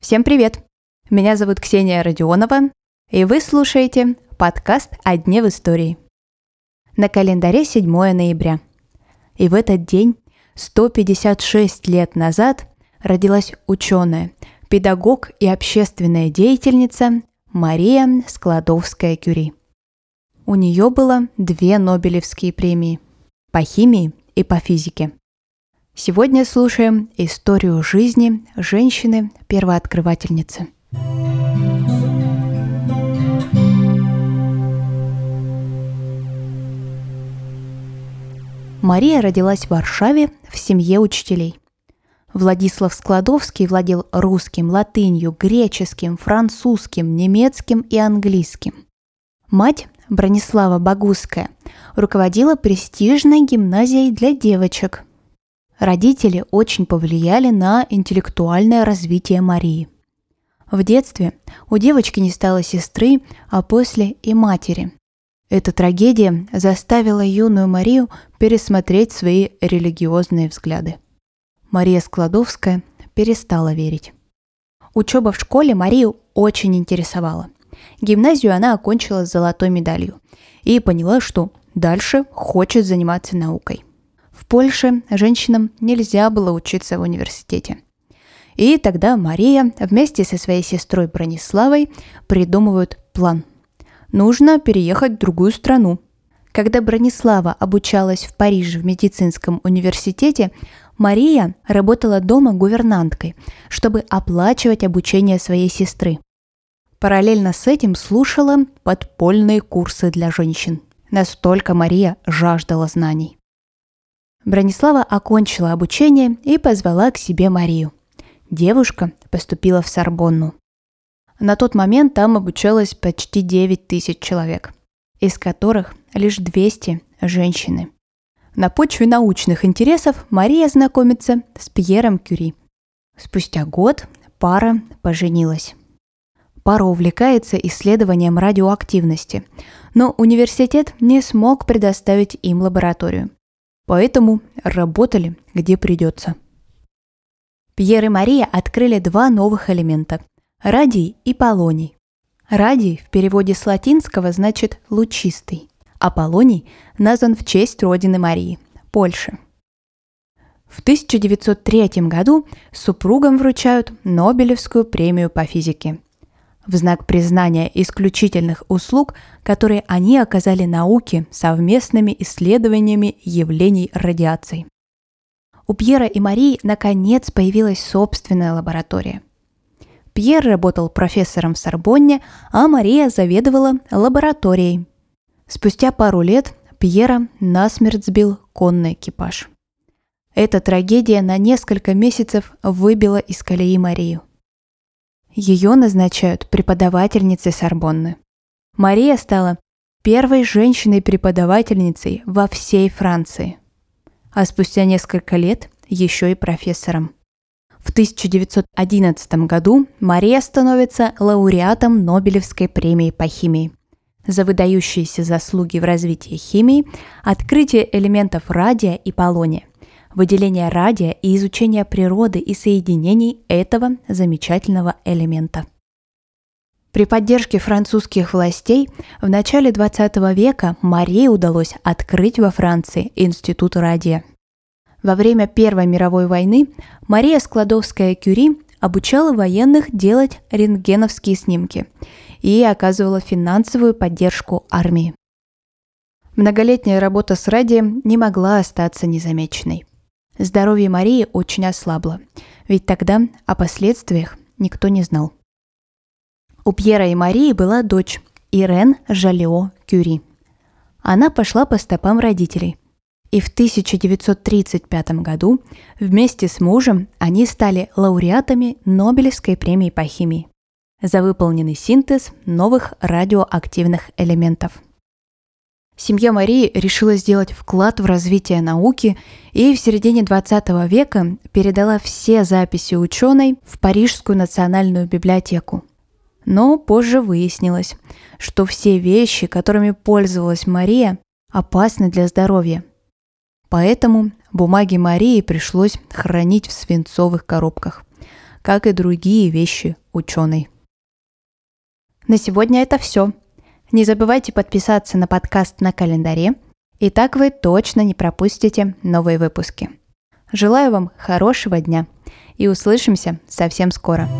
Всем привет! Меня зовут Ксения Родионова, и вы слушаете подкаст «О дне в истории». На календаре 7 ноября. И в этот день, 156 лет назад, родилась ученая, педагог и общественная деятельница Мария Складовская-Кюри. У нее было две Нобелевские премии по химии и по физике. Сегодня слушаем историю жизни женщины-первооткрывательницы. Мария родилась в Варшаве в семье учителей. Владислав Складовский владел русским, латынью, греческим, французским, немецким и английским. Мать Бронислава Богусская руководила престижной гимназией для девочек. Родители очень повлияли на интеллектуальное развитие Марии. В детстве у девочки не стало сестры, а после и матери. Эта трагедия заставила юную Марию пересмотреть свои религиозные взгляды. Мария Складовская перестала верить. Учеба в школе Марию очень интересовала – Гимназию она окончила с золотой медалью и поняла, что дальше хочет заниматься наукой. Польше женщинам нельзя было учиться в университете. И тогда Мария вместе со своей сестрой Брониславой придумывают план. Нужно переехать в другую страну. Когда Бронислава обучалась в Париже в медицинском университете, Мария работала дома гувернанткой, чтобы оплачивать обучение своей сестры. Параллельно с этим слушала подпольные курсы для женщин. Настолько Мария жаждала знаний. Бронислава окончила обучение и позвала к себе Марию. Девушка поступила в Сорбонну. На тот момент там обучалось почти 9 тысяч человек, из которых лишь 200 – женщины. На почве научных интересов Мария знакомится с Пьером Кюри. Спустя год пара поженилась. Пара увлекается исследованием радиоактивности, но университет не смог предоставить им лабораторию. Поэтому работали где придется. Пьер и Мария открыли два новых элемента – радий и полоний. Радий в переводе с латинского значит «лучистый», а полоний назван в честь родины Марии – Польши. В 1903 году супругам вручают Нобелевскую премию по физике – в знак признания исключительных услуг, которые они оказали науке совместными исследованиями явлений радиации. У Пьера и Марии наконец появилась собственная лаборатория. Пьер работал профессором в Сорбонне, а Мария заведовала лабораторией. Спустя пару лет Пьера насмерть сбил конный экипаж. Эта трагедия на несколько месяцев выбила из колеи Марию – ее назначают преподавательницей Сорбонны. Мария стала первой женщиной-преподавательницей во всей Франции, а спустя несколько лет еще и профессором. В 1911 году Мария становится лауреатом Нобелевской премии по химии за выдающиеся заслуги в развитии химии, открытие элементов радия и полония выделение радия и изучение природы и соединений этого замечательного элемента. При поддержке французских властей в начале XX века Марии удалось открыть во Франции Институт радия. Во время Первой мировой войны Мария Складовская-Кюри обучала военных делать рентгеновские снимки и оказывала финансовую поддержку армии. Многолетняя работа с радием не могла остаться незамеченной. Здоровье Марии очень ослабло, ведь тогда о последствиях никто не знал. У Пьера и Марии была дочь Ирен Жалио Кюри. Она пошла по стопам родителей. И в 1935 году вместе с мужем они стали лауреатами Нобелевской премии по химии за выполненный синтез новых радиоактивных элементов – Семья Марии решила сделать вклад в развитие науки и в середине 20 века передала все записи ученой в Парижскую национальную библиотеку. Но позже выяснилось, что все вещи, которыми пользовалась Мария, опасны для здоровья. Поэтому Бумаги Марии пришлось хранить в свинцовых коробках, как и другие вещи ученой. На сегодня это все. Не забывайте подписаться на подкаст на календаре, и так вы точно не пропустите новые выпуски. Желаю вам хорошего дня и услышимся совсем скоро.